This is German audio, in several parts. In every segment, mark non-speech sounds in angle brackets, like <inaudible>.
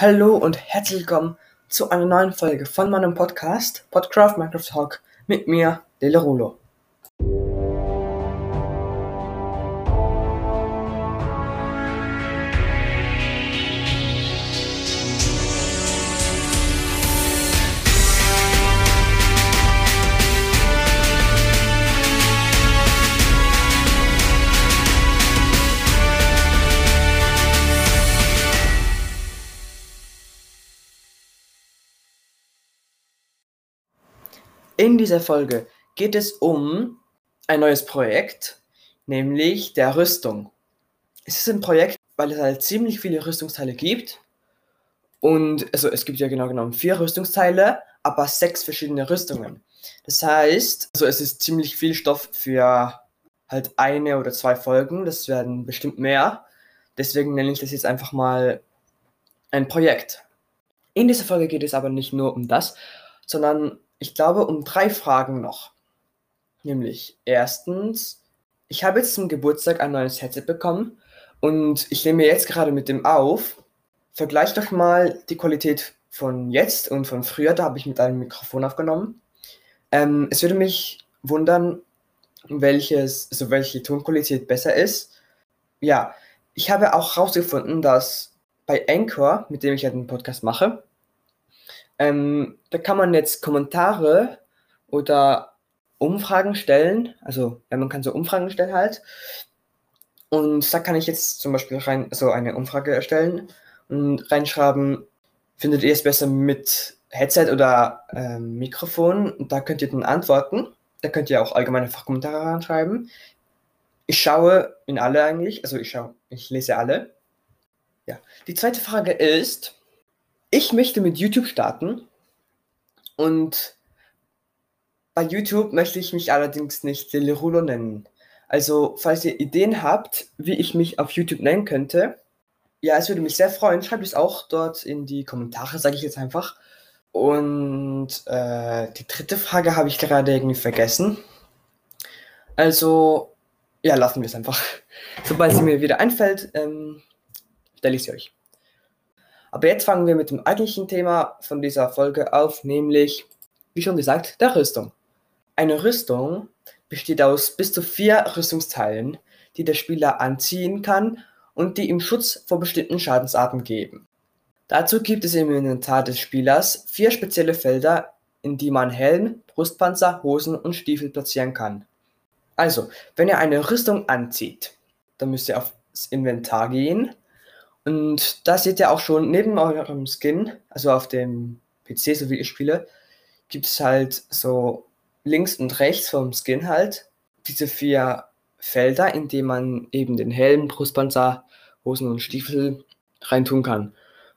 Hallo und herzlich willkommen zu einer neuen Folge von meinem Podcast Podcraft Minecraft Talk mit mir, Lele Rulo. In dieser Folge geht es um ein neues Projekt, nämlich der Rüstung. Es ist ein Projekt, weil es halt ziemlich viele Rüstungsteile gibt. Und also es gibt ja genau genommen vier Rüstungsteile, aber sechs verschiedene Rüstungen. Das heißt, also es ist ziemlich viel Stoff für halt eine oder zwei Folgen. Das werden bestimmt mehr. Deswegen nenne ich das jetzt einfach mal ein Projekt. In dieser Folge geht es aber nicht nur um das, sondern ich glaube, um drei Fragen noch. Nämlich, erstens, ich habe jetzt zum Geburtstag ein neues Headset bekommen und ich nehme jetzt gerade mit dem auf. Vergleicht doch mal die Qualität von jetzt und von früher. Da habe ich mit einem Mikrofon aufgenommen. Ähm, es würde mich wundern, welches, also welche Tonqualität besser ist. Ja, ich habe auch herausgefunden, dass bei Anchor, mit dem ich ja den Podcast mache, ähm, da kann man jetzt Kommentare oder Umfragen stellen. Also, ja, man kann so Umfragen stellen halt. Und da kann ich jetzt zum Beispiel rein so eine Umfrage erstellen und reinschreiben, findet ihr es besser mit Headset oder ähm, Mikrofon? Da könnt ihr dann antworten. Da könnt ihr auch allgemeine Fachkommentare reinschreiben. Ich schaue in alle eigentlich, also ich schaue, ich lese alle. Ja. Die zweite Frage ist, ich möchte mit YouTube starten und bei YouTube möchte ich mich allerdings nicht Delirulo nennen. Also, falls ihr Ideen habt, wie ich mich auf YouTube nennen könnte, ja, es würde mich sehr freuen. Schreibt es auch dort in die Kommentare, sage ich jetzt einfach. Und äh, die dritte Frage habe ich gerade irgendwie vergessen. Also, ja, lassen wir es einfach. Sobald sie mir wieder einfällt, ähm, stelle ich sie euch. Aber jetzt fangen wir mit dem eigentlichen Thema von dieser Folge auf, nämlich, wie schon gesagt, der Rüstung. Eine Rüstung besteht aus bis zu vier Rüstungsteilen, die der Spieler anziehen kann und die ihm Schutz vor bestimmten Schadensarten geben. Dazu gibt es im Inventar des Spielers vier spezielle Felder, in die man Helm, Brustpanzer, Hosen und Stiefel platzieren kann. Also, wenn ihr eine Rüstung anzieht, dann müsst ihr aufs Inventar gehen und da seht ihr auch schon neben eurem Skin, also auf dem PC, so wie ich spiele, gibt es halt so links und rechts vom Skin halt diese vier Felder, in denen man eben den Helm, Brustpanzer, Hosen und Stiefel reintun kann.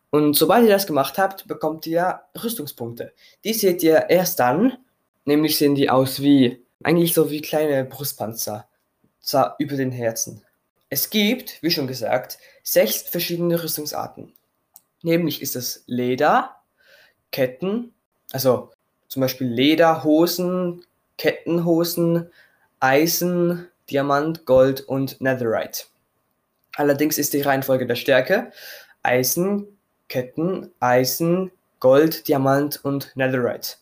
Und sobald ihr das gemacht habt, bekommt ihr Rüstungspunkte. Die seht ihr erst dann, nämlich sehen die aus wie, eigentlich so wie kleine Brustpanzer, zwar über den Herzen. Es gibt, wie schon gesagt, sechs verschiedene Rüstungsarten. Nämlich ist es Leder, Ketten, also zum Beispiel Lederhosen, Kettenhosen, Eisen, Diamant, Gold und Netherite. Allerdings ist die Reihenfolge der Stärke Eisen, Ketten, Eisen, Gold, Diamant und Netherite.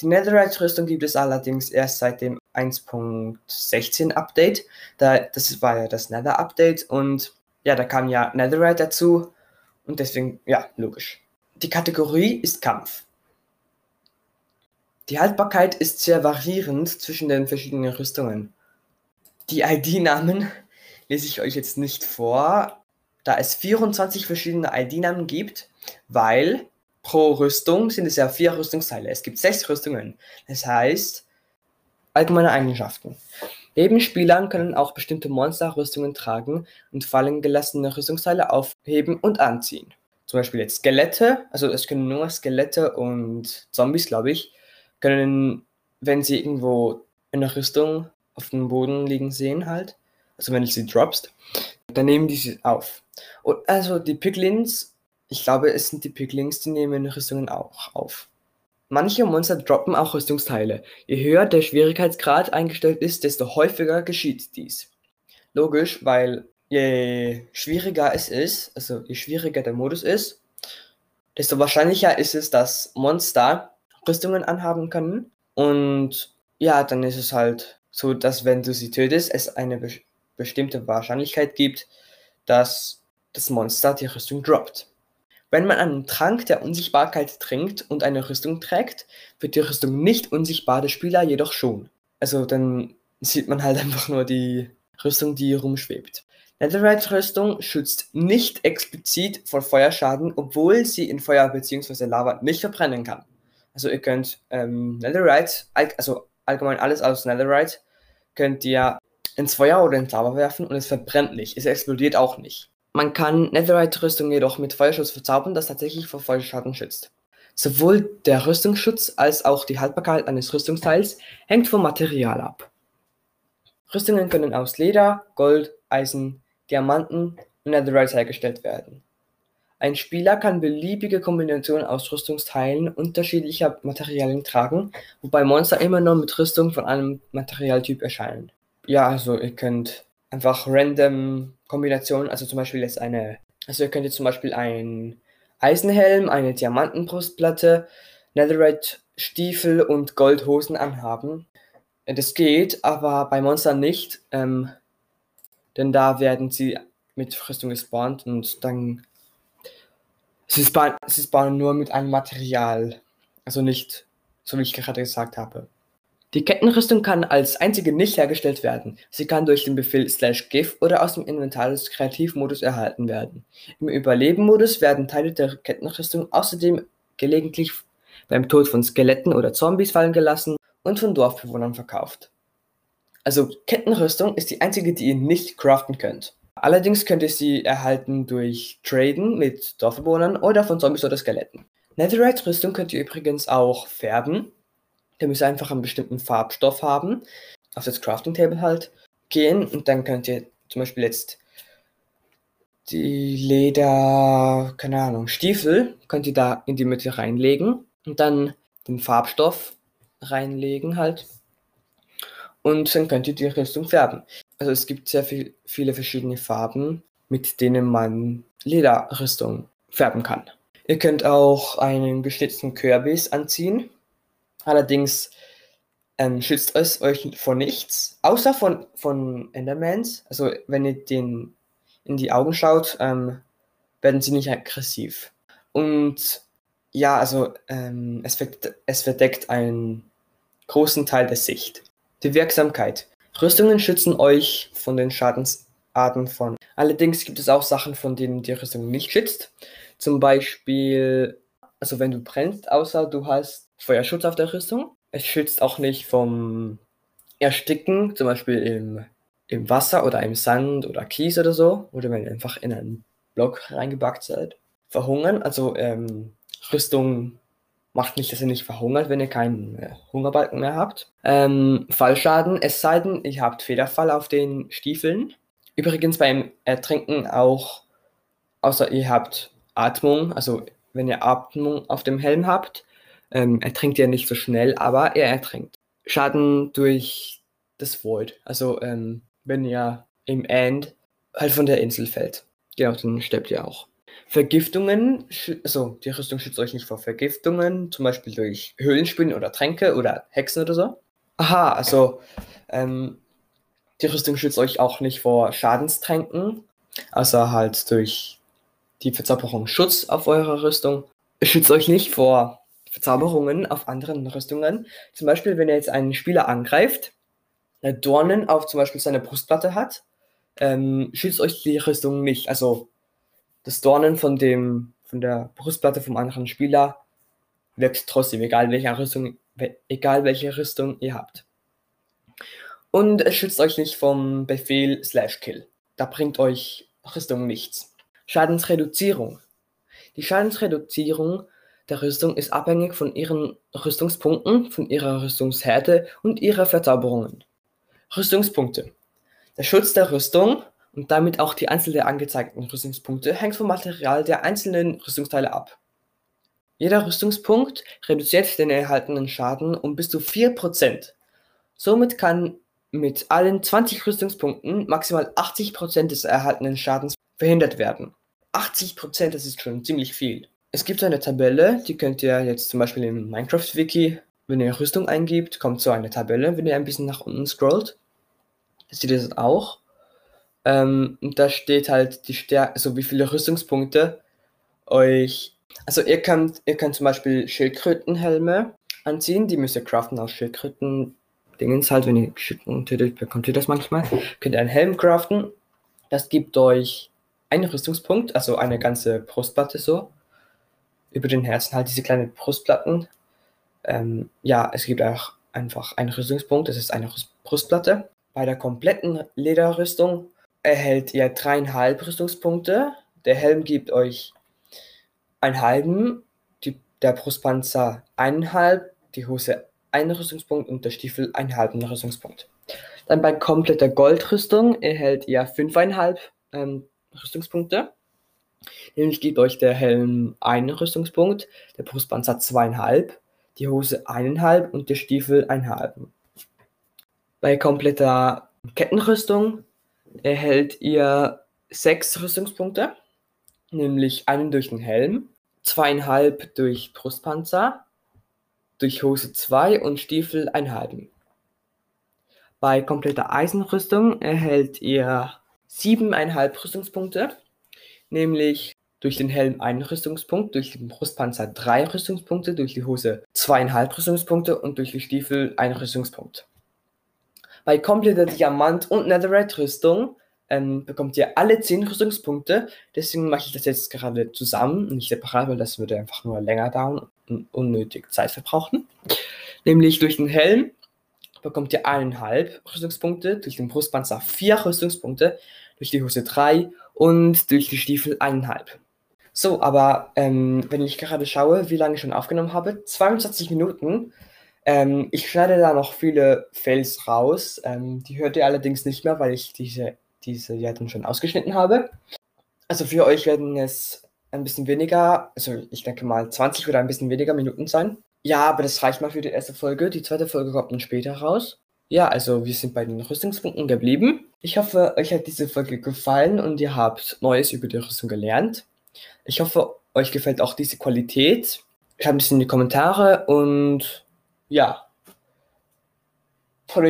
Die Netherite-Rüstung gibt es allerdings erst seit dem 1.16 Update. Da, das war ja das Nether-Update und ja, da kam ja Netherite dazu und deswegen, ja, logisch. Die Kategorie ist Kampf. Die Haltbarkeit ist sehr variierend zwischen den verschiedenen Rüstungen. Die ID-Namen <laughs> lese ich euch jetzt nicht vor, da es 24 verschiedene ID-Namen gibt, weil pro Rüstung sind es ja vier Rüstungsteile. Es gibt sechs Rüstungen. Das heißt, allgemeine Eigenschaften. Neben Spielern können auch bestimmte Monster Rüstungen tragen und fallen gelassene Rüstungsteile aufheben und anziehen. Zum Beispiel jetzt Skelette, also es können nur Skelette und Zombies, glaube ich, können, wenn sie irgendwo eine Rüstung auf dem Boden liegen sehen halt, also wenn ich sie droppst, dann nehmen die sie auf. Und also die Piglins ich glaube, es sind die Piglings, die nehmen Rüstungen auch auf. Manche Monster droppen auch Rüstungsteile. Je höher der Schwierigkeitsgrad eingestellt ist, desto häufiger geschieht dies. Logisch, weil je schwieriger es ist, also je schwieriger der Modus ist, desto wahrscheinlicher ist es, dass Monster Rüstungen anhaben können. Und ja, dann ist es halt so, dass wenn du sie tötest, es eine be bestimmte Wahrscheinlichkeit gibt, dass das Monster die Rüstung droppt. Wenn man einen Trank der Unsichtbarkeit trinkt und eine Rüstung trägt, wird die Rüstung nicht unsichtbar, der Spieler jedoch schon. Also dann sieht man halt <laughs> einfach nur die Rüstung, die rumschwebt. Netherite-Rüstung schützt nicht explizit vor Feuerschaden, obwohl sie in Feuer bzw. Lava nicht verbrennen kann. Also ihr könnt ähm, Netherite, also allgemein alles aus Netherite, könnt ihr ins Feuer oder ins Lava werfen und es verbrennt nicht. Es explodiert auch nicht. Man kann Netherite-Rüstung jedoch mit Feuerschutz verzaubern, das tatsächlich vor Feuerschaden schützt. Sowohl der Rüstungsschutz als auch die Haltbarkeit eines Rüstungsteils hängt vom Material ab. Rüstungen können aus Leder, Gold, Eisen, Diamanten und Netherite hergestellt werden. Ein Spieler kann beliebige Kombinationen aus Rüstungsteilen unterschiedlicher Materialien tragen, wobei Monster immer nur mit Rüstung von einem Materialtyp erscheinen. Ja, also ihr könnt einfach random Kombinationen, also zum Beispiel jetzt eine, also ihr könnt jetzt zum Beispiel ein Eisenhelm, eine Diamantenbrustplatte, Netherite Stiefel und Goldhosen anhaben. Das geht, aber bei Monstern nicht, ähm, denn da werden sie mit Rüstung gespawnt und dann sie spawnen, sie spawnen nur mit einem Material, also nicht, so wie ich gerade gesagt habe. Die Kettenrüstung kann als einzige nicht hergestellt werden. Sie kann durch den Befehl /gif oder aus dem Inventar des Kreativmodus erhalten werden. Im Überleben-Modus werden Teile der Kettenrüstung außerdem gelegentlich beim Tod von Skeletten oder Zombies fallen gelassen und von Dorfbewohnern verkauft. Also Kettenrüstung ist die einzige, die ihr nicht craften könnt. Allerdings könnt ihr sie erhalten durch Traden mit Dorfbewohnern oder von Zombies oder Skeletten. Netherite-Rüstung könnt ihr übrigens auch färben der müsste einfach einen bestimmten Farbstoff haben, auf das Crafting Table halt gehen und dann könnt ihr zum Beispiel jetzt die Leder, keine Ahnung, Stiefel, könnt ihr da in die Mitte reinlegen und dann den Farbstoff reinlegen halt. Und dann könnt ihr die Rüstung färben. Also es gibt sehr viel, viele verschiedene Farben, mit denen man Lederrüstung färben kann. Ihr könnt auch einen geschnitzten Kürbis anziehen Allerdings ähm, schützt es euch vor nichts, außer von, von Endermans. Also wenn ihr den in die Augen schaut, ähm, werden sie nicht aggressiv. Und ja, also ähm, es, verdeckt, es verdeckt einen großen Teil der Sicht. Die Wirksamkeit. Rüstungen schützen euch von den Schadensarten von. Allerdings gibt es auch Sachen, von denen die Rüstung nicht schützt. Zum Beispiel, also wenn du brennst, außer du hast Feuerschutz auf der Rüstung. Es schützt auch nicht vom Ersticken, zum Beispiel im, im Wasser oder im Sand oder Kies oder so. Oder wenn ihr einfach in einen Block reingebackt seid. Verhungern, also ähm, Rüstung macht nicht, dass ihr nicht verhungert, wenn ihr keinen äh, Hungerbalken mehr habt. Ähm, Fallschaden, es sei denn, ihr habt Federfall auf den Stiefeln. Übrigens beim Ertrinken auch, außer ihr habt Atmung, also wenn ihr Atmung auf dem Helm habt, ähm, ertrinkt ja nicht so schnell, aber er ertrinkt. Schaden durch das Void. Also, ähm, wenn ihr im End halt von der Insel fällt. Genau, dann stirbt ihr auch. Vergiftungen, also die Rüstung schützt euch nicht vor Vergiftungen, zum Beispiel durch Höhlenspinnen oder Tränke oder Hexen oder so. Aha, also ähm, die Rüstung schützt euch auch nicht vor Schadenstränken, außer halt durch die Verzauberung Schutz auf eurer Rüstung. Schützt euch nicht vor Verzauberungen auf anderen Rüstungen. Zum Beispiel, wenn er jetzt einen Spieler angreift, der Dornen auf zum Beispiel seine Brustplatte hat, ähm, schützt euch die Rüstung nicht. Also das Dornen von dem von der Brustplatte vom anderen Spieler wirkt trotzdem, egal welche Rüstung, egal welche Rüstung ihr habt. Und es schützt euch nicht vom Befehl slash kill. Da bringt euch Rüstung nichts. Schadensreduzierung. Die Schadensreduzierung der Rüstung ist abhängig von ihren Rüstungspunkten, von ihrer Rüstungshärte und ihrer Verzauberungen. Rüstungspunkte. Der Schutz der Rüstung und damit auch die Anzahl der angezeigten Rüstungspunkte hängt vom Material der einzelnen Rüstungsteile ab. Jeder Rüstungspunkt reduziert den erhaltenen Schaden um bis zu 4%. Somit kann mit allen 20 Rüstungspunkten maximal 80% des erhaltenen Schadens verhindert werden. 80%, das ist schon ziemlich viel. Es gibt eine Tabelle, die könnt ihr jetzt zum Beispiel im Minecraft-Wiki, wenn ihr Rüstung eingibt, kommt so eine Tabelle, wenn ihr ein bisschen nach unten scrollt. Das seht ihr das auch. Ähm, und da steht halt die Stärke, also wie viele Rüstungspunkte euch. Also ihr könnt, ihr könnt zum Beispiel Schildkrötenhelme anziehen, die müsst ihr craften aus Schildkröten. Dingens halt, wenn ihr Schildkröten tötet, bekommt ihr das manchmal. Könnt ihr einen Helm craften. Das gibt euch einen Rüstungspunkt, also eine ganze Brustplatte so. Über den Herzen halt diese kleinen Brustplatten. Ähm, ja, es gibt auch einfach einen Rüstungspunkt, das ist eine Brustplatte. Bei der kompletten Lederrüstung erhält ihr dreieinhalb Rüstungspunkte. Der Helm gibt euch einen halben, die, der Brustpanzer eineinhalb, die Hose einen Rüstungspunkt und der Stiefel einen halben Rüstungspunkt. Dann bei kompletter Goldrüstung erhält ihr fünfeinhalb ähm, Rüstungspunkte. Nämlich gibt euch der Helm einen Rüstungspunkt, der Brustpanzer zweieinhalb, die Hose eineinhalb und der Stiefel eineinhalb. Bei kompletter Kettenrüstung erhält ihr sechs Rüstungspunkte, nämlich einen durch den Helm, zweieinhalb durch Brustpanzer, durch Hose 2 und Stiefel einhalben. Bei kompletter Eisenrüstung erhält ihr siebeneinhalb Rüstungspunkte, nämlich durch den Helm einen Rüstungspunkt, durch den Brustpanzer drei Rüstungspunkte, durch die Hose zweieinhalb Rüstungspunkte und durch die Stiefel ein Rüstungspunkt. Bei kompletter Diamant- und Netherite-Rüstung ähm, bekommt ihr alle 10 Rüstungspunkte. Deswegen mache ich das jetzt gerade zusammen, nicht separat, weil das würde einfach nur länger dauern und unnötig Zeit verbrauchen. Nämlich durch den Helm bekommt ihr eineinhalb Rüstungspunkte, durch den Brustpanzer vier Rüstungspunkte, durch die Hose drei und durch die Stiefel eineinhalb. So, aber ähm, wenn ich gerade schaue, wie lange ich schon aufgenommen habe, 22 Minuten. Ähm, ich schneide da noch viele Fails raus. Ähm, die hört ihr allerdings nicht mehr, weil ich diese, diese ja dann schon ausgeschnitten habe. Also für euch werden es ein bisschen weniger, also ich denke mal 20 oder ein bisschen weniger Minuten sein. Ja, aber das reicht mal für die erste Folge. Die zweite Folge kommt dann später raus. Ja, also wir sind bei den Rüstungspunkten geblieben. Ich hoffe, euch hat diese Folge gefallen und ihr habt Neues über die Rüstung gelernt. Ich hoffe, euch gefällt auch diese Qualität. Schreibt es in die Kommentare und ja,